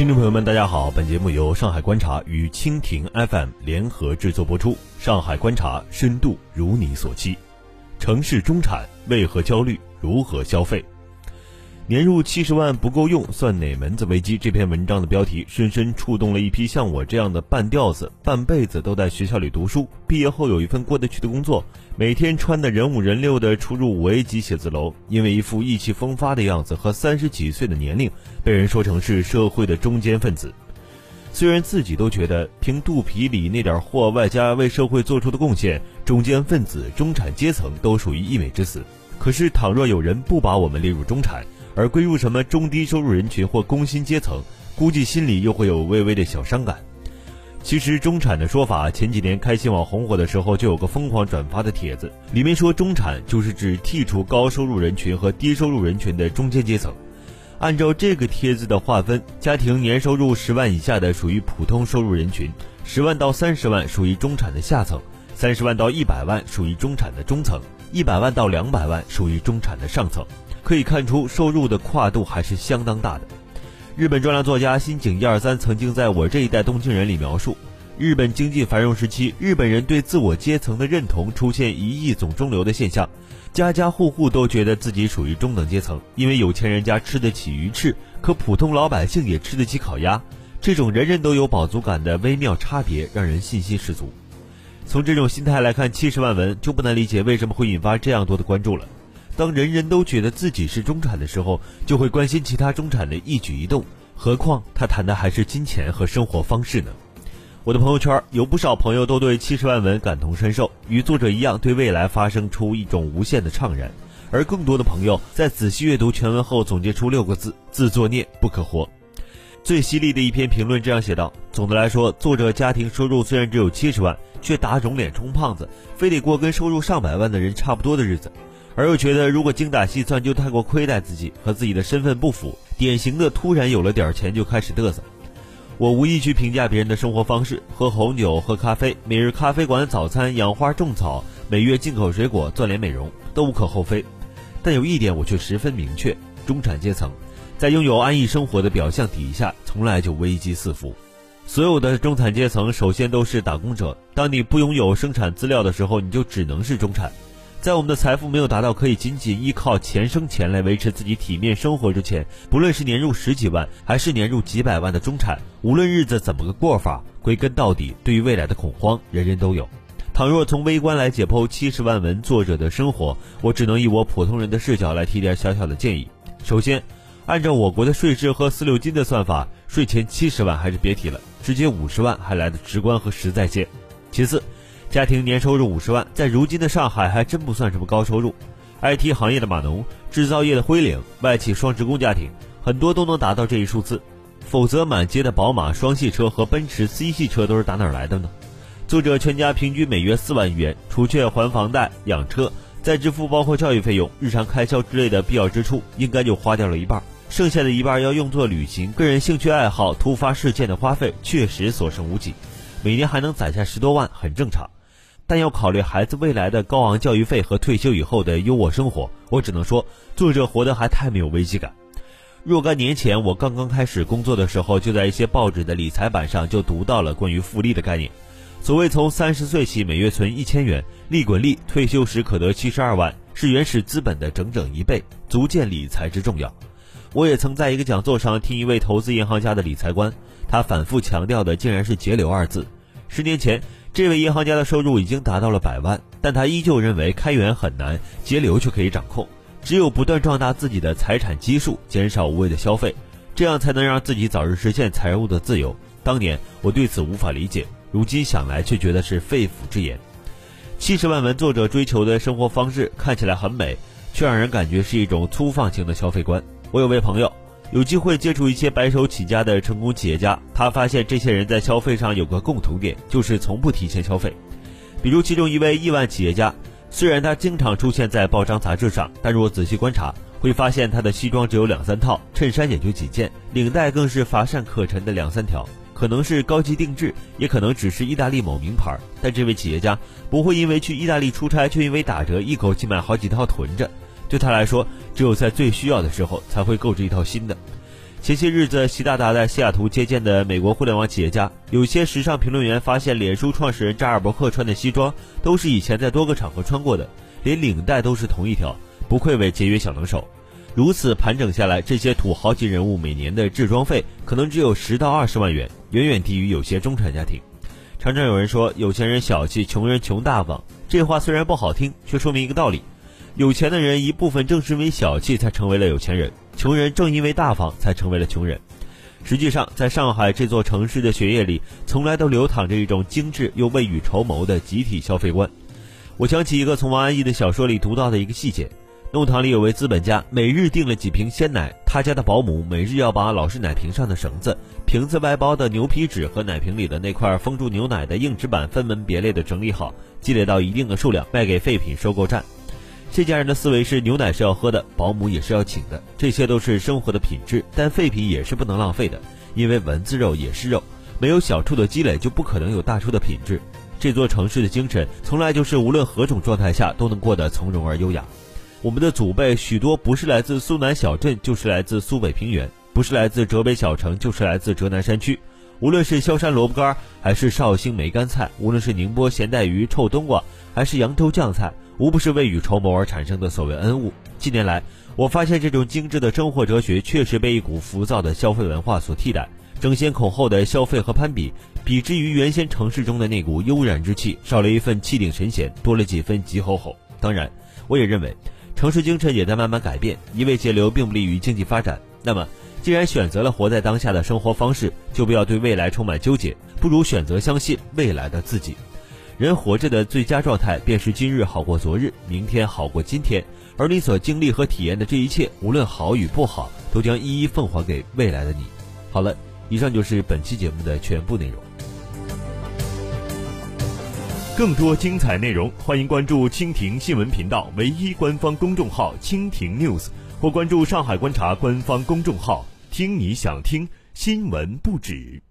听众朋友们，大家好，本节目由上海观察与蜻蜓 FM 联合制作播出。上海观察深度如你所期，城市中产为何焦虑？如何消费？年入七十万不够用，算哪门子危机？这篇文章的标题深深触动了一批像我这样的半吊子，半辈子都在学校里读书，毕业后有一份过得去的工作，每天穿的人五人六的出入五 A 级写字楼，因为一副意气风发的样子和三十几岁的年龄，被人说成是社会的中间分子。虽然自己都觉得凭肚皮里那点货，外加为社会做出的贡献，中间分子、中产阶层都属于溢美之词。可是，倘若有人不把我们列入中产，而归入什么中低收入人群或工薪阶层，估计心里又会有微微的小伤感。其实，中产的说法，前几年开心网红火的时候，就有个疯狂转发的帖子，里面说中产就是指剔除高收入人群和低收入人群的中间阶层。按照这个帖子的划分，家庭年收入十万以下的属于普通收入人群，十万到三十万属于中产的下层，三十万到一百万属于中产的中层，一百万到两百万属于中产的上层。可以看出，收入的跨度还是相当大的。日本专栏作家新井一二三曾经在我这一代东京人里描述，日本经济繁荣时期，日本人对自我阶层的认同出现一亿总中流的现象，家家户户都觉得自己属于中等阶层，因为有钱人家吃得起鱼翅，可普通老百姓也吃得起烤鸭。这种人人都有饱足感的微妙差别，让人信心十足。从这种心态来看，七十万文就不难理解为什么会引发这样多的关注了。当人人都觉得自己是中产的时候，就会关心其他中产的一举一动。何况他谈的还是金钱和生活方式呢？我的朋友圈有不少朋友都对七十万文感同身受，与作者一样，对未来发生出一种无限的怅然。而更多的朋友在仔细阅读全文后，总结出六个字：自作孽不可活。最犀利的一篇评论这样写道：总的来说，作者家庭收入虽然只有七十万，却打肿脸充胖子，非得过跟收入上百万的人差不多的日子。而又觉得，如果精打细算就太过亏待自己，和自己的身份不符，典型的突然有了点钱就开始嘚瑟。我无意去评价别人的生活方式，喝红酒、喝咖啡，每日咖啡馆早餐，养花种草，每月进口水果，锻炼美容，都无可厚非。但有一点我却十分明确：中产阶层，在拥有安逸生活的表象底下，从来就危机四伏。所有的中产阶层，首先都是打工者。当你不拥有生产资料的时候，你就只能是中产。在我们的财富没有达到可以仅仅依靠钱生钱来维持自己体面生活之前，不论是年入十几万还是年入几百万的中产，无论日子怎么个过法，归根到底，对于未来的恐慌，人人都有。倘若从微观来解剖七十万文作者的生活，我只能以我普通人的视角来提点小小的建议。首先，按照我国的税制和四六金的算法，税前七十万还是别提了，直接五十万还来得直观和实在些。其次，家庭年收入五十万，在如今的上海还真不算什么高收入。IT 行业的码农、制造业的灰领、外企双职工家庭，很多都能达到这一数字。否则，满街的宝马双系车和奔驰 C 系车都是打哪儿来的呢？作者全家平均每月四万余元，除却还房贷、养车，再支付包括教育费用、日常开销之类的必要支出，应该就花掉了一半。剩下的一半要用作旅行、个人兴趣爱好、突发事件的花费，确实所剩无几。每年还能攒下十多万，很正常。但要考虑孩子未来的高昂教育费和退休以后的优渥生活，我只能说，作者活得还太没有危机感。若干年前，我刚刚开始工作的时候，就在一些报纸的理财版上就读到了关于复利的概念。所谓从三十岁起每月存一千元，利滚利，退休时可得七十二万，是原始资本的整整一倍，足见理财之重要。我也曾在一个讲座上听一位投资银行家的理财官，他反复强调的竟然是节流二字。十年前。这位银行家的收入已经达到了百万，但他依旧认为开源很难，节流却可以掌控。只有不断壮大自己的财产基数，减少无谓的消费，这样才能让自己早日实现财务的自由。当年我对此无法理解，如今想来却觉得是肺腑之言。七十万文作者追求的生活方式看起来很美，却让人感觉是一种粗放型的消费观。我有位朋友。有机会接触一些白手起家的成功企业家，他发现这些人在消费上有个共同点，就是从不提前消费。比如其中一位亿万企业家，虽然他经常出现在报章杂志上，但若仔细观察，会发现他的西装只有两三套，衬衫也就几件，领带更是乏善可陈的两三条。可能是高级定制，也可能只是意大利某名牌。但这位企业家不会因为去意大利出差，却因为打折一口气买好几套囤着。对他来说，只有在最需要的时候才会购置一套新的。前些日子，习大大在西雅图接见的美国互联网企业家，有些时尚评论员发现，脸书创始人扎尔伯克穿的西装都是以前在多个场合穿过的，连领带都是同一条，不愧为节约小能手。如此盘整下来，这些土豪级人物每年的制装费可能只有十到二十万元，远远低于有些中产家庭。常常有人说有钱人小气，穷人穷大方，这话虽然不好听，却说明一个道理。有钱的人一部分正是因为小气才成为了有钱人，穷人正因为大方才成为了穷人。实际上，在上海这座城市的血液里，从来都流淌着一种精致又未雨绸缪的集体消费观。我想起一个从王安忆的小说里读到的一个细节：弄堂里有位资本家，每日订了几瓶鲜奶，他家的保姆每日要把老式奶瓶上的绳子、瓶子外包的牛皮纸和奶瓶里的那块封住牛奶的硬纸板分门别类地整理好，积累到一定的数量，卖给废品收购站。这家人的思维是牛奶是要喝的，保姆也是要请的，这些都是生活的品质。但废品也是不能浪费的，因为蚊子肉也是肉，没有小处的积累，就不可能有大处的品质。这座城市的精神从来就是无论何种状态下都能过得从容而优雅。我们的祖辈许多不是来自苏南小镇，就是来自苏北平原；不是来自浙北小城，就是来自浙南山区。无论是萧山萝卜干，还是绍兴梅干菜；无论是宁波咸带鱼、臭冬瓜，还是扬州酱菜。无不是未雨绸缪而产生的所谓恩物。近年来，我发现这种精致的生活哲学确实被一股浮躁的消费文化所替代，争先恐后的消费和攀比，比之于原先城市中的那股悠然之气，少了一份气定神闲，多了几分急吼吼。当然，我也认为，城市精神也在慢慢改变，一味节流并不利于经济发展。那么，既然选择了活在当下的生活方式，就不要对未来充满纠结，不如选择相信未来的自己。人活着的最佳状态，便是今日好过昨日，明天好过今天。而你所经历和体验的这一切，无论好与不好，都将一一奉还给未来的你。好了，以上就是本期节目的全部内容。更多精彩内容，欢迎关注蜻蜓新闻频道唯一官方公众号“蜻蜓 news”，或关注上海观察官方公众号，听你想听新闻不止。